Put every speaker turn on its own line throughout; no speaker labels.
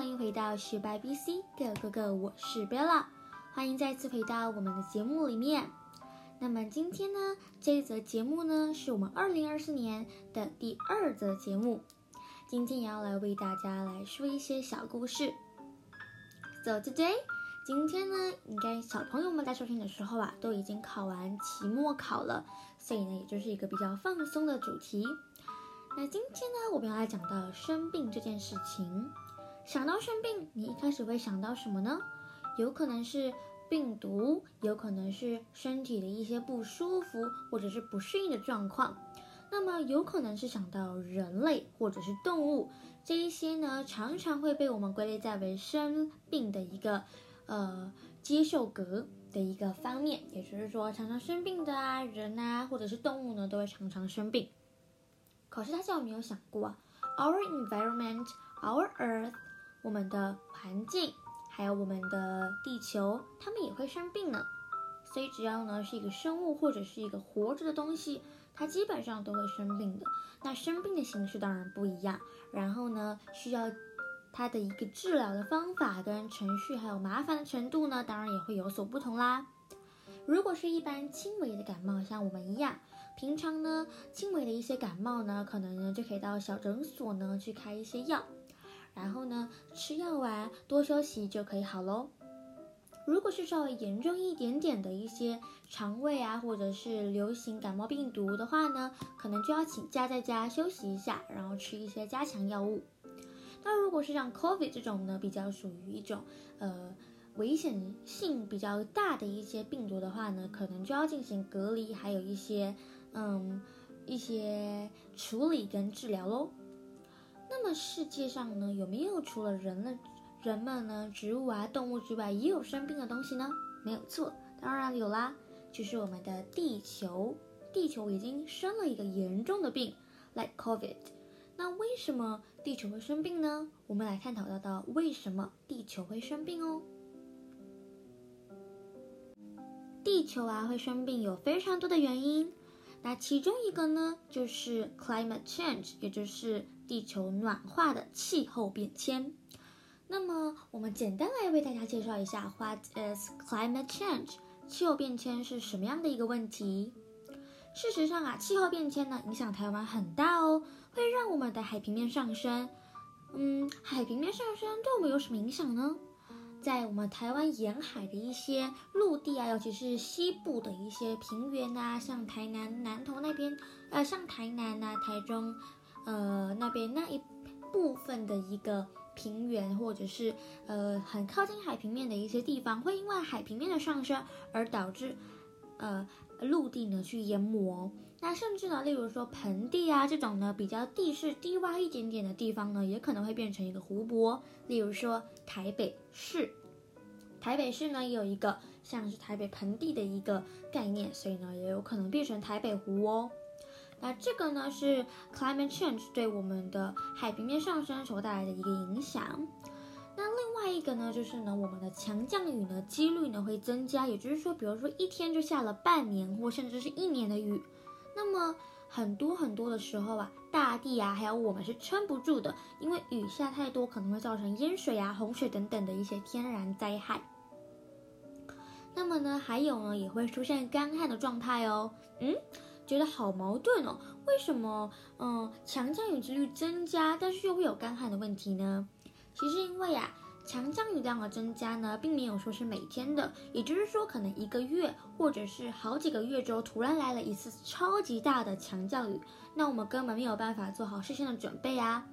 欢迎回到学白 BC 的哥哥，我是 Bella，欢迎再次回到我们的节目里面。那么今天呢，这一则节目呢，是我们二零二四年的第二则节目。今天也要来为大家来说一些小故事。So today，今天呢，应该小朋友们在收听的时候啊，都已经考完期末考了，所以呢，也就是一个比较放松的主题。那今天呢，我们要来讲到生病这件事情。想到生病，你一开始会想到什么呢？有可能是病毒，有可能是身体的一些不舒服或者是不适应的状况。那么有可能是想到人类或者是动物，这一些呢，常常会被我们归类在为生病的一个呃接受格的一个方面。也就是说，常常生病的啊人啊，或者是动物呢，都会常常生病。可是大家有没有想过啊，our environment, our earth，我们的环境，还有我们的地球，它们也会生病呢。所以只要呢是一个生物或者是一个活着的东西，它基本上都会生病的。那生病的形式当然不一样，然后呢需要它的一个治疗的方法跟程序，还有麻烦的程度呢，当然也会有所不同啦。如果是一般轻微的感冒，像我们一样。平常呢，轻微的一些感冒呢，可能呢就可以到小诊所呢去开一些药，然后呢吃药啊多休息就可以好喽。如果是稍微严重一点点的一些肠胃啊，或者是流行感冒病毒的话呢，可能就要请假在家休息一下，然后吃一些加强药物。那如果是像 COVID 这种呢，比较属于一种呃危险性比较大的一些病毒的话呢，可能就要进行隔离，还有一些。嗯，一些处理跟治疗喽。那么世界上呢，有没有除了人类、人们呢、植物啊、动物之外，也有生病的东西呢？没有错，当然有啦，就是我们的地球。地球已经生了一个严重的病，like COVID。那为什么地球会生病呢？我们来探讨到到为什么地球会生病哦。地球啊会生病有非常多的原因。那其中一个呢，就是 climate change，也就是地球暖化的气候变迁。那么，我们简单来为大家介绍一下，What is climate change？气候变迁是什么样的一个问题？事实上啊，气候变迁呢，影响台湾很大哦，会让我们的海平面上升。嗯，海平面上升对我们有什么影响呢？在我们台湾沿海的一些陆地啊，尤其是西部的一些平原啊，像台南南投那边，呃，像台南啊、台中，呃，那边那一部分的一个平原，或者是呃很靠近海平面的一些地方，会因为海平面的上升而导致呃陆地呢去淹没。那甚至呢，例如说盆地啊这种呢比较地势低洼一点点的地方呢，也可能会变成一个湖泊。例如说台北市，台北市呢有一个像是台北盆地的一个概念，所以呢也有可能变成台北湖哦。那这个呢是 climate change 对我们的海平面上升所带来的一个影响。那另外一个呢就是呢我们的强降雨呢几率呢会增加，也就是说，比如说一天就下了半年或甚至是一年的雨。那么很多很多的时候啊，大地啊，还有我们是撑不住的，因为雨下太多，可能会造成淹水啊、洪水等等的一些天然灾害。那么呢，还有呢，也会出现干旱的状态哦。嗯，觉得好矛盾哦，为什么嗯强降雨几率增加，但是又会有干旱的问题呢？其实因为啊。强降雨量的增加呢，并没有说是每天的，也就是说，可能一个月或者是好几个月之后，突然来了一次超级大的强降雨，那我们根本没有办法做好事先的准备啊，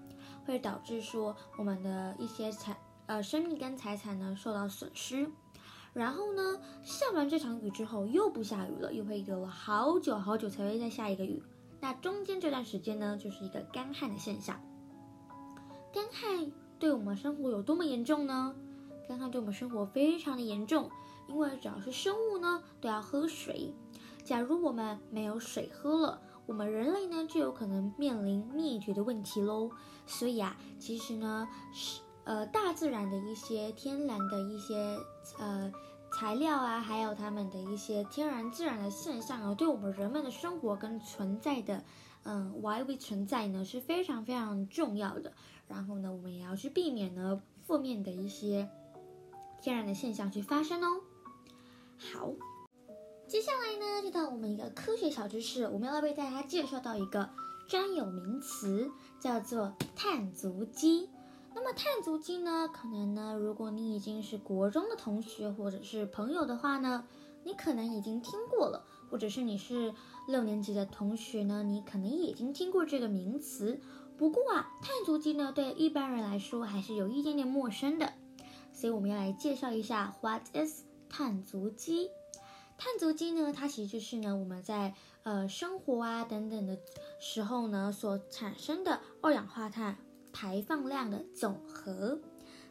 会导致说我们的一些财呃生命跟财产呢受到损失。然后呢，下完这场雨之后又不下雨了，又会隔了好久好久才会再下一个雨，那中间这段时间呢，就是一个干旱的现象，干旱。对我们生活有多么严重呢？干旱对我们生活非常的严重，因为只要是生物呢，都要喝水。假如我们没有水喝了，我们人类呢就有可能面临灭绝的问题喽。所以啊，其实呢，是呃大自然的一些天然的一些呃材料啊，还有它们的一些天然自然的现象啊，对我们人们的生活跟存在的嗯 why we 存在呢是非常非常重要的。然后呢，我们也要去避免呢负面的一些天然的现象去发生哦。好，接下来呢，就到我们一个科学小知识，我们要为大家介绍到一个专有名词，叫做碳足迹。那么碳足迹呢，可能呢，如果你已经是国中的同学或者是朋友的话呢，你可能已经听过了，或者是你是六年级的同学呢，你可能已经听过这个名词。不过啊，碳足迹呢，对一般人来说还是有一点点陌生的，所以我们要来介绍一下 What is 碳足迹？碳足迹呢，它其实就是呢，我们在呃生活啊等等的时候呢，所产生的二氧化碳。排放量的总和，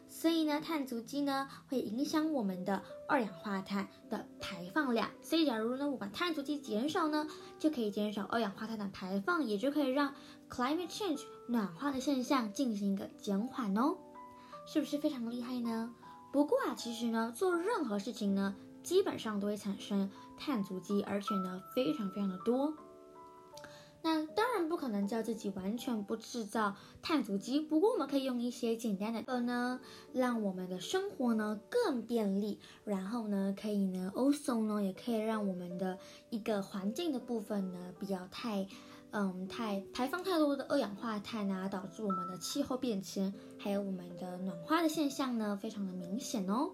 所以呢，碳足迹呢会影响我们的二氧化碳的排放量。所以，假如呢我把碳足迹减少呢，就可以减少二氧化碳的排放，也就可以让 climate change 暖化的现象进行一个减缓哦，是不是非常厉害呢？不过啊，其实呢，做任何事情呢，基本上都会产生碳足迹，而且呢，非常非常的多。那当然不可能叫自己完全不制造碳足迹，不过我们可以用一些简单的呃呢，让我们的生活呢更便利，然后呢可以呢，also 呢也可以让我们的一个环境的部分呢，不要太，嗯，太排放太多的二氧化碳啊，导致我们的气候变迁，还有我们的暖化的现象呢，非常的明显哦。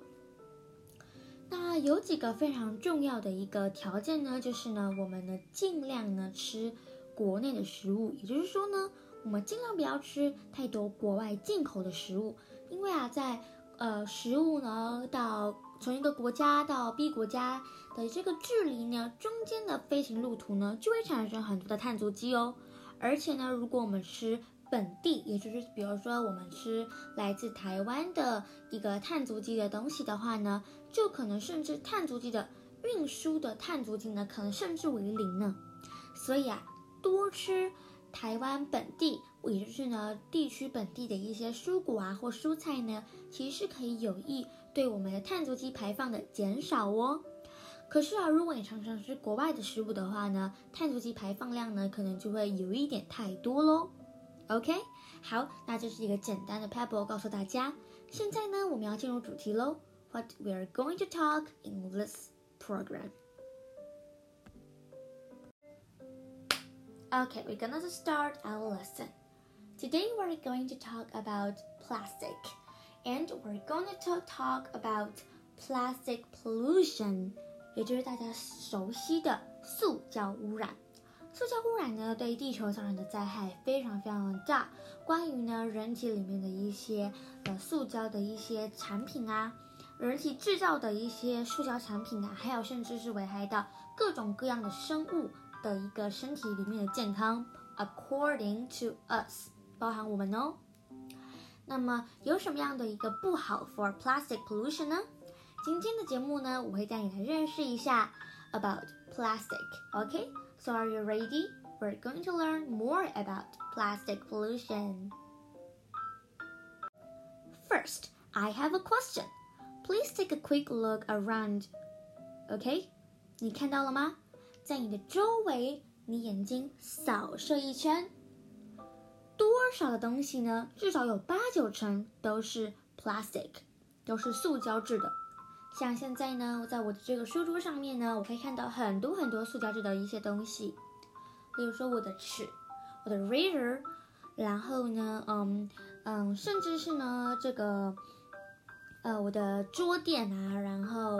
那有几个非常重要的一个条件呢，就是呢，我们呢尽量呢吃。国内的食物，也就是说呢，我们尽量不要吃太多国外进口的食物，因为啊，在呃食物呢到从一个国家到 B 国家的这个距离呢，中间的飞行路途呢，就会产生很多的碳足迹哦。而且呢，如果我们吃本地，也就是比如说我们吃来自台湾的一个碳足迹的东西的话呢，就可能甚至碳足迹的运输的碳足迹呢，可能甚至为零呢。所以啊。多吃台湾本地，也就是呢地区本地的一些蔬果啊或蔬菜呢，其实是可以有益对我们的碳足迹排放的减少哦。可是啊，如果你常常吃国外的食物的话呢，碳足迹排放量呢可能就会有一点太多喽。OK，好，那这是一个简单的 pebble 告诉大家。现在呢，我们要进入主题喽。What we are going to talk in this program? Okay, we're gonna start our lesson. Today we're going to talk about plastic, and we're going to talk, talk about plastic pollution，也就是大家熟悉的塑胶污染。塑胶污染呢，对地球造成的灾害非常非常的大。关于呢，人体里面的一些呃塑胶的一些产品啊，人体制造的一些塑胶产品啊，还有甚至是危害到各种各样的生物。 的一个身体里面的健康，according to us，包含我们哦。那么有什么样的一个不好 for plastic pollution 呢？今天的节目呢，我会带你来认识一下 about plastic。OK，so are you ready? We're going to learn more about plastic pollution. First, I have a question. Please take a quick look around. OK，你看到了吗？ 在你的周围，你眼睛扫射一圈，多少的东西呢？至少有八九成都是 plastic，都是塑胶制的。像现在呢，在我的这个书桌上面呢，我可以看到很多很多塑胶制的一些东西，比如说我的尺，我的 reader，然后呢，嗯嗯，甚至是呢这个，呃，我的桌垫啊，然后。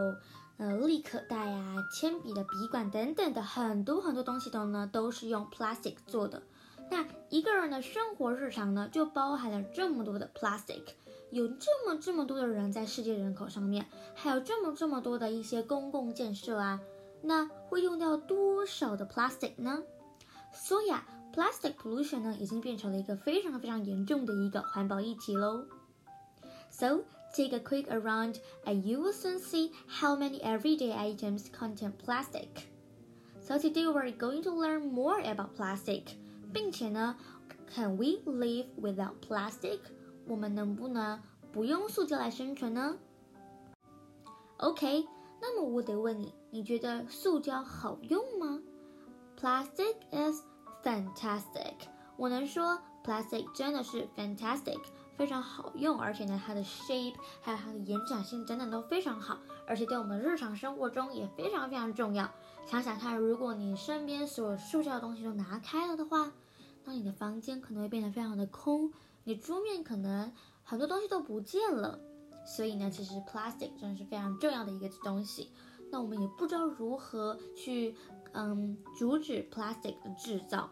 呃，立可带啊，铅笔的笔管等等的很多很多东西都呢，都是用 plastic 做的。那一个人的生活日常呢，就包含了这么多的 plastic，有这么这么多的人在世界人口上面，还有这么这么多的一些公共建设啊，那会用掉多少的 plastic 呢？所以啊，plastic pollution 呢，已经变成了一个非常非常严重的一个环保议题喽。So Take a quick around and you will soon see how many everyday items contain plastic. So today we're going to learn more about plastic. 并且呢，Can we live without plastic？我们能不能不用塑胶来生存呢？OK，那么我得问你，你觉得塑胶好用吗？Plastic is fantastic。我能说 plastic 真的是 fantastic。 非常好用，而且呢，它的 shape 还有它的延展性等等都非常好，而且对我们日常生活中也非常非常重要。想想看，如果你身边所有塑胶的东西都拿开了的话，那你的房间可能会变得非常的空，你桌面可能很多东西都不见了。所以呢，其实 plastic 真的是非常重要的一个东西。那我们也不知道如何去嗯阻止 plastic 的制造。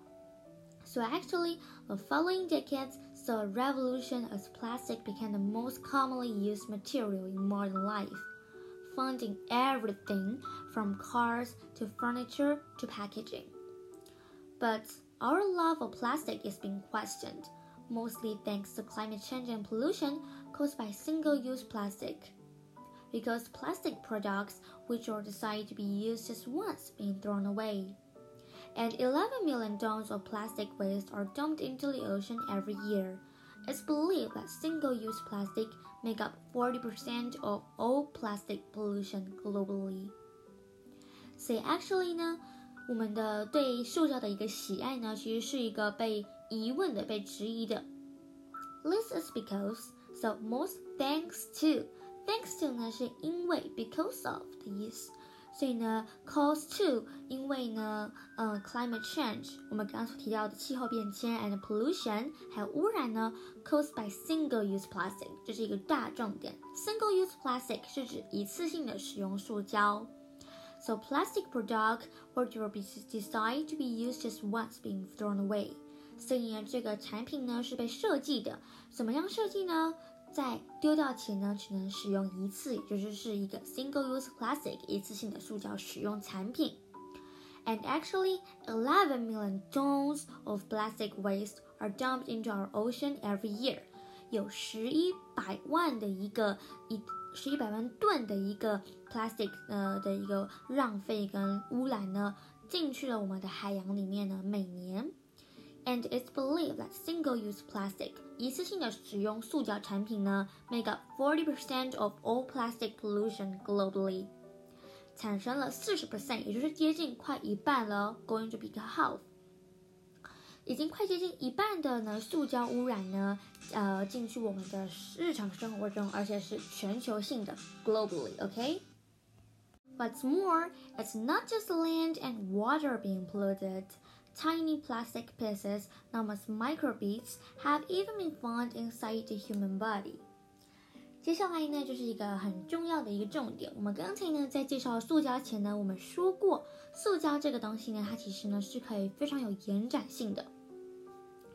So actually, the following decades saw a revolution as plastic became the most commonly used material in modern life, found in everything from cars to furniture to packaging. But our love of plastic is being questioned, mostly thanks to climate change and pollution caused by single-use plastic. Because plastic products which are designed to be used just once being thrown away And 11 million tons of plastic waste are dumped into the ocean every year. It's believed that single-use plastic make up 40% of all plastic pollution globally. So actually 呢，我们的对塑胶的一个喜爱呢，其实是一个被疑问的、被质疑的。This is because so most thanks to thanks to 呢是因为 because of 的意思， 所以呢 cause to 因为呢呃 climate change 我们刚刚所提到的气候变迁 and pollution 还有污染呢 caused by single use plastic 这是一个大重点。single use plastic 是指一次性的使用塑胶。So plastic product or to be designed to be used just once being thrown away. 所以呢，这个产品呢是被设计的，怎么样设计呢？ 在丢掉前呢，只能使用一次，也就是是一个 single-use plastic 一次性的塑胶使用产品。And actually, 11 million tons of plastic waste are dumped into our ocean every year. 有十一百万的一个一十一百万吨的一个 plastic 呃的一个浪费跟污染呢，进去了我们的海洋里面呢，每年。And it's believed that single-use plastic 一次性的使用塑胶产品呢，make up forty percent of all plastic pollution globally，产生了四十 percent，也就是接近快一半了，going to be half，已经快接近一半的呢塑胶污染呢，呃，进去我们的日常生活中，而且是全球性的，globally，OK。What's more, it's not just land and water being polluted. Tiny plastic pieces, known as microbeads, have even been found inside the human body. 接下来呢，就是一个很重要的一个重点。我们刚才呢，在介绍塑胶前呢，我们说过，塑胶这个东西呢，它其实呢是可以非常有延展性的，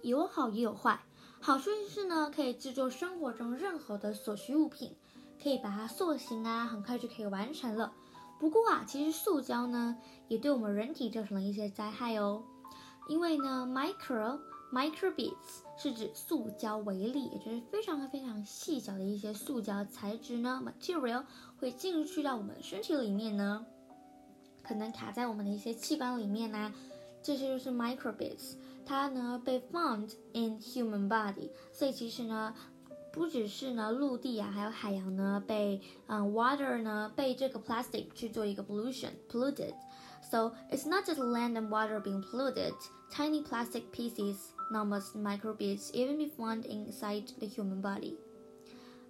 有好也有坏。好处是呢，可以制作生活中任何的所需物品，可以把它塑形啊，很快就可以完成了。不过啊，其实塑胶呢，也对我们人体造成了一些灾害哦。因为呢，micro microbeads 是指塑胶微粒，也就是非常非常细小的一些塑胶材质呢，material 会进去到我们身体里面呢，可能卡在我们的一些器官里面呢，这些就是 microbeads，它呢被 found in human body，所以其实呢，不只是呢陆地啊，还有海洋呢被嗯 water 呢被这个 plastic 去做一个 pollution polluted。So it's not just land and water being polluted. Tiny plastic pieces, known as microbeads, even be found inside the human body.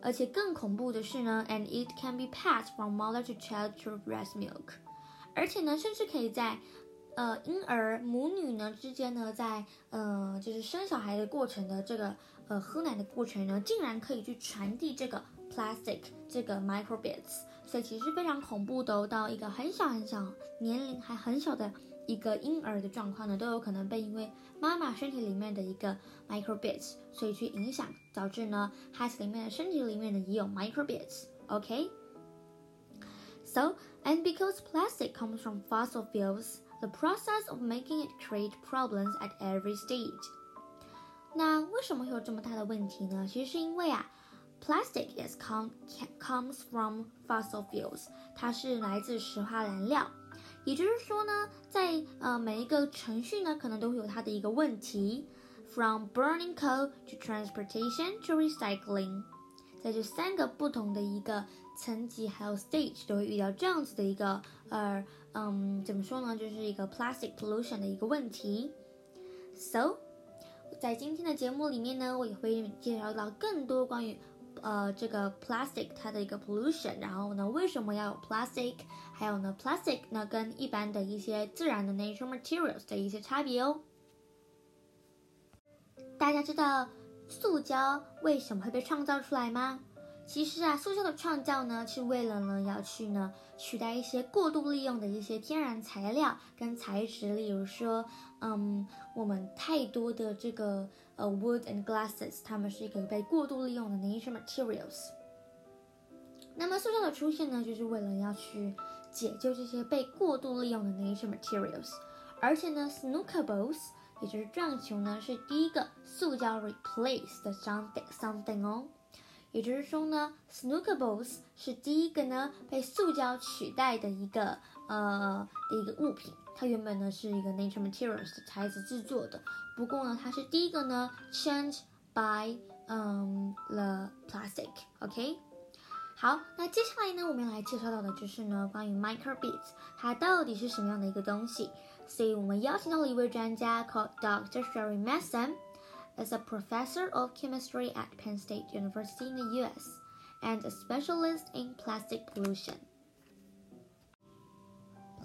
而且更恐怖的是呢，and it can be passed from mother to child through breast milk。而且呢，甚至可以在呃婴儿母女呢之间呢，在呃就是生小孩的过程的这个呃喝奶的过程呢，竟然可以去传递这个 plastic 这个 microbeads。所以其实非常恐怖的，到一个很小很小年龄还很小的一个婴儿的状况呢，都有可能被因为妈妈身体里面的一个 microbeads，所以去影响，导致呢孩子里面的身体里面呢也有 microbeads，OK？So、okay? and because plastic comes from fossil fuels, the process of making it create problems at every stage. 那为什么会有这么大的问题呢？其实是因为啊。 Plastic is com comes from fossil fuels，它是来自石化燃料。也就是说呢，在呃每一个程序呢，可能都会有它的一个问题。From burning coal to transportation to recycling，在这三个不同的一个层级还有 stage 都会遇到这样子的一个呃嗯怎么说呢，就是一个 plastic pollution 的一个问题。So 在今天的节目里面呢，我也会介绍到更多关于 呃这个 plastic 它的一个 pollution，然后呢为什么要有 plastic，还有呢 plastic 呢跟一般的一些自然的 nature materials 的一些差别哦。大家知道塑胶为什么会被创造出来吗？其实啊，塑胶的创造呢，是为了呢要去呢取代一些过度利用的一些天然材料跟材质，例如说，嗯，我们太多的这个呃 wood and glasses，它们是一个被过度利用的 nature materials。那么塑胶的出现呢，就是为了要去解救这些被过度利用的 nature materials。而且呢，snooker balls，也就是撞球呢，是第一个塑胶 replace 的 something something 哦。也就是说呢，snooker balls 是第一个呢被塑胶取代的一个呃的一个物品。它原本呢是一个 nature materials 的材质制作的，不过呢它是第一个呢 change by 嗯 the plastic。OK，好，那接下来呢我们要来介绍到的就是呢关于 microbeads 它到底是什么样的一个东西。所以我们邀请到了一位专家，called Dr. Sherry Mason。is a professor of chemistry at Penn State University in the US and a specialist in plastic pollution.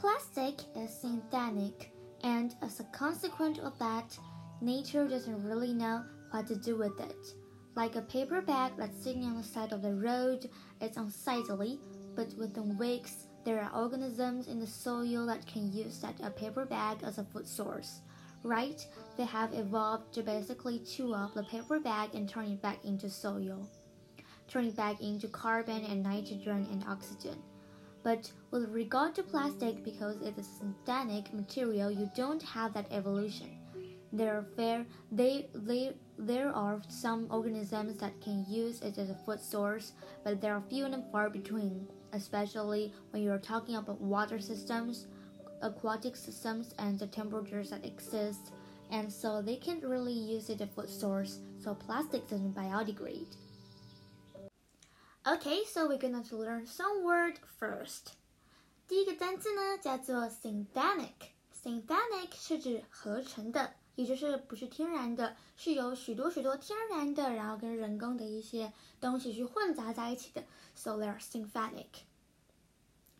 Plastic is synthetic, and as a consequence of that, nature doesn't really know what to do with it. Like a paper bag that's sitting on the side of the road, it's unsightly, but within weeks, there are organisms in the soil that can use that a paper bag as a food source right? They have evolved to basically chew up the paper bag and turn it back into soil, turn it back into carbon and nitrogen and oxygen. But with regard to plastic, because it is a synthetic material, you don't have that evolution. There are fair, they, they, there are some organisms that can use it as a food source, but there are few and far between, especially when you are talking about water systems, aquatic systems and the temperatures that exist, and so they can't really use it as a food source, so plastic doesn't biodegrade. Okay, so we're going to learn some word first. 第一个单词呢叫做 synthetic。synthetic 是指合成的，也就是不是天然的，是由许多许多天然的，然后跟人工的一些东西去混杂在一起的。So they're synthetic。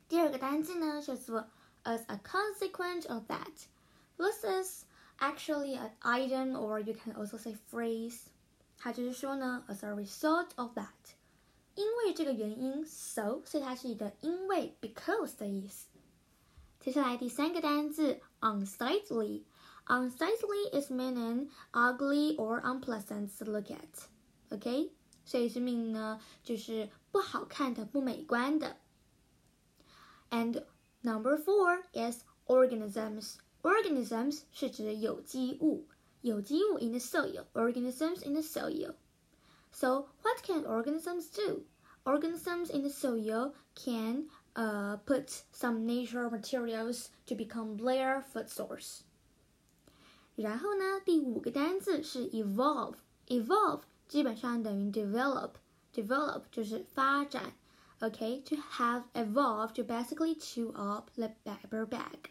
第二个单词呢叫做 as a consequence of that. This is actually an item or you can also say phrase. 它就是说呢，as a result of that， 因为这个原因，so，所以它是一个因为 because 的意思。接下来第三个单词 unsightly。Unsightly is meaning ugly or unpleasant to look at. OK，所以是 mean 呢就是不好看的、不美观的。And Number four is organisms. Organisms 是指有机物，有机物 in the soil. Organisms in the soil. So what can organisms do? Organisms in the soil can uh, put some natural materials to become their food source. 然后呢，第五个单词是 evolve。evolve 基本上等于 develop。develop 就是发展。okay, to have evolved to basically chew up the paper bag.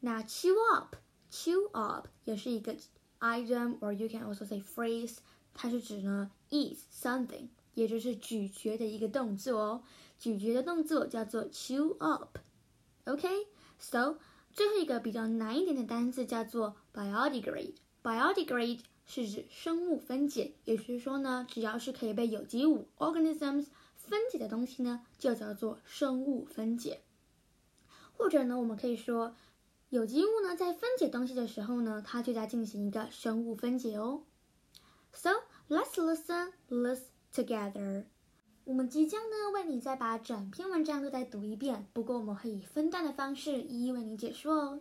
Now, chew up, chew up 也是一个 item or you can also say phrase， 它是指呢 eat something，也就是咀嚼的一个动作哦。咀嚼的动作叫做 chew up。OK，so、最后一个比较难一点的单词叫做 biodegrade。biodegrade 是指生物分解，也就是说呢，只要是可以被有机物 organisms 分解的东西呢，就叫做生物分解。或者呢，我们可以说，有机物呢在分解东西的时候呢，它就在进行一个生物分解哦。So let's listen, let's together。我们即将呢为你再把整篇文章都再读一遍，不过我们会以分段的方式一一为你解说哦。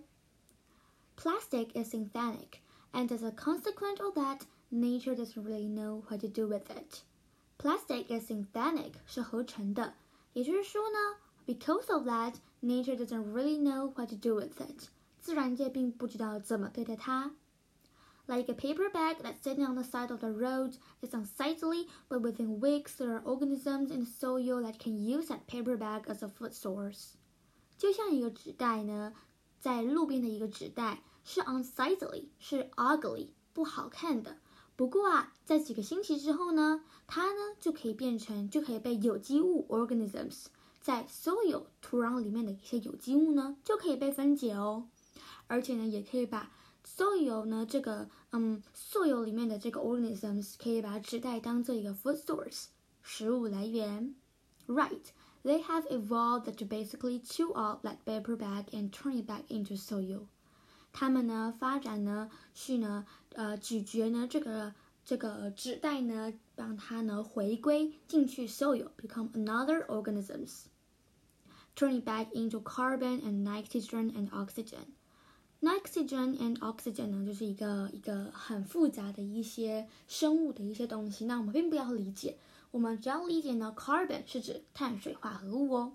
Plastic is synthetic, and as a consequence of that, nature doesn't really know what to do with it. Plastic is synthetic，是合成的。也就是说呢，because of that, nature doesn't really know what to do with it。自然界并不知道怎么对待它。 Like a paper bag that's sitting on the side of the road is unsightly, but within weeks there are organisms in the soil that can use that paper bag as a food source。就像一个纸袋呢，在路边的一个纸袋是 unsightly，是 ugly，不好看的。不过啊，在几个星期之后呢，它呢就可以变成，就可以被有机物 organisms 在 soil 土壤里面的一些有机物呢，就可以被分解哦。而且呢，也可以把soil 呢这个嗯 soil 里面的这个 organisms 可以把它指代当做一个 food source 食物来源。Right, they have evolved to basically chew up that paper bag and turn it back into soil. 他们呢发展呢是呢呃咀嚼呢这个这个纸袋呢，让它呢回归进去 soil，become another organisms。turn it back into carbon and nitrogen and oxygen。 Nitrogen and oxygen 呢，就是一个一个很复杂的一些生物的一些东西。那我们并不要理解，我们只要理解呢，carbon 是指碳水化合物哦。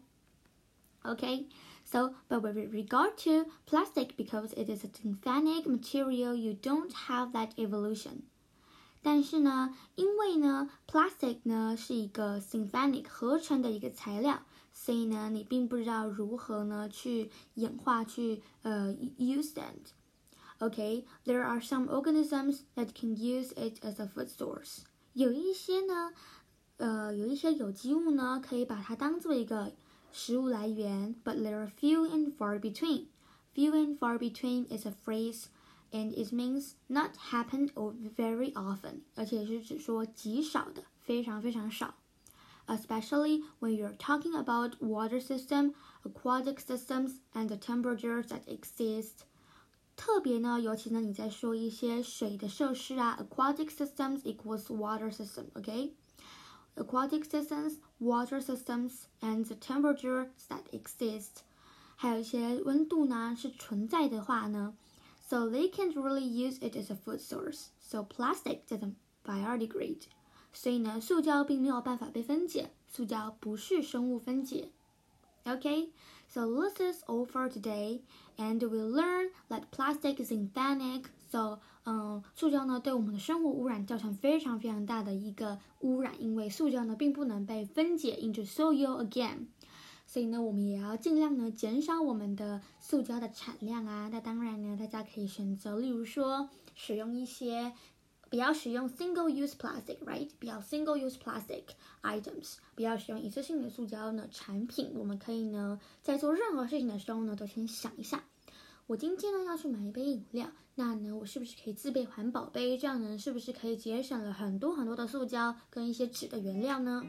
OK，so but with regard to plastic, because it is a synthetic material, you don't have that evolution. 但是呢，因为呢，plastic 呢是一个 synthetic 合成的一个材料，所以呢，你并不知道如何呢去演化去呃 use it. Okay, there are some organisms that can use it as a food source. 有一些呢，呃，有一些有机物呢，可以把它当做一个食物来源，but there are few and far between. Few and far between is a phrase, and it means not happen or very often，而且是指说极少的，非常非常少。 Especially when you're talking about water system, aquatic systems, and the temperatures that exist. 特别呢，尤其呢，你在说一些水的设施啊，aquatic systems equals water system，OK？、Okay? aquatic systems, water systems, and the temperatures that exist，还有一些温度呢是存在的话呢，so they can't really use it as a food source. So plastic doesn't biodegrade， 所以呢，塑胶并没有办法被分解，塑胶不是生物分解。Okay, so this is all for today, and we learn that plastic is synthetic. So 嗯，塑胶呢对我们的生活污染造成非常非常大的一个污染，因为塑胶呢并不能被分解 into soil again，所以呢我们也要尽量呢减少我们的塑胶的产量啊。那当然呢，大家可以选择，例如说使用一些，不要使用 single use plastic，right？不要 single use plastic items，不要使用一次性的塑胶呢产品。我们可以呢在做任何事情的时候呢，都先想一下。我今天呢要去买一杯饮料，那呢我是不是可以自备环保杯？这样呢是不是可以节省了很多很多的塑胶跟一些纸的原料呢？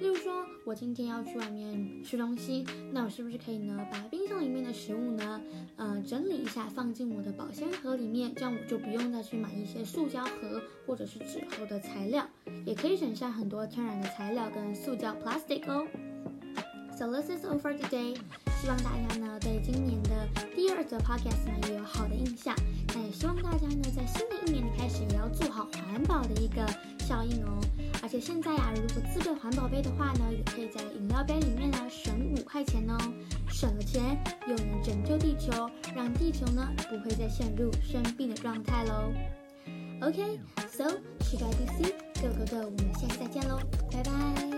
例如说，我今天要去外面吃东西，那我是不是可以呢把冰箱里面的食物呢，嗯整理一下放进我的保鲜盒里面，这样我就不用再去买一些塑胶盒或者是纸盒的材料，也可以省下很多天然的材料跟塑胶 plastic 哦。So this is over today. 希望大家呢对今年的第二则 podcast 呢也有好的印象。那也希望大家呢在新的一年的开始也要做好环保的一个效应哦。而且现在呀，如果自备环保杯的话呢，也可以在饮料杯里面呢省五块钱哦。省了钱又能拯救地球，让地球呢不会再陷入生病的状态喽。OK，so 期待 DC，各位哥哥，我们下期再见喽，拜拜。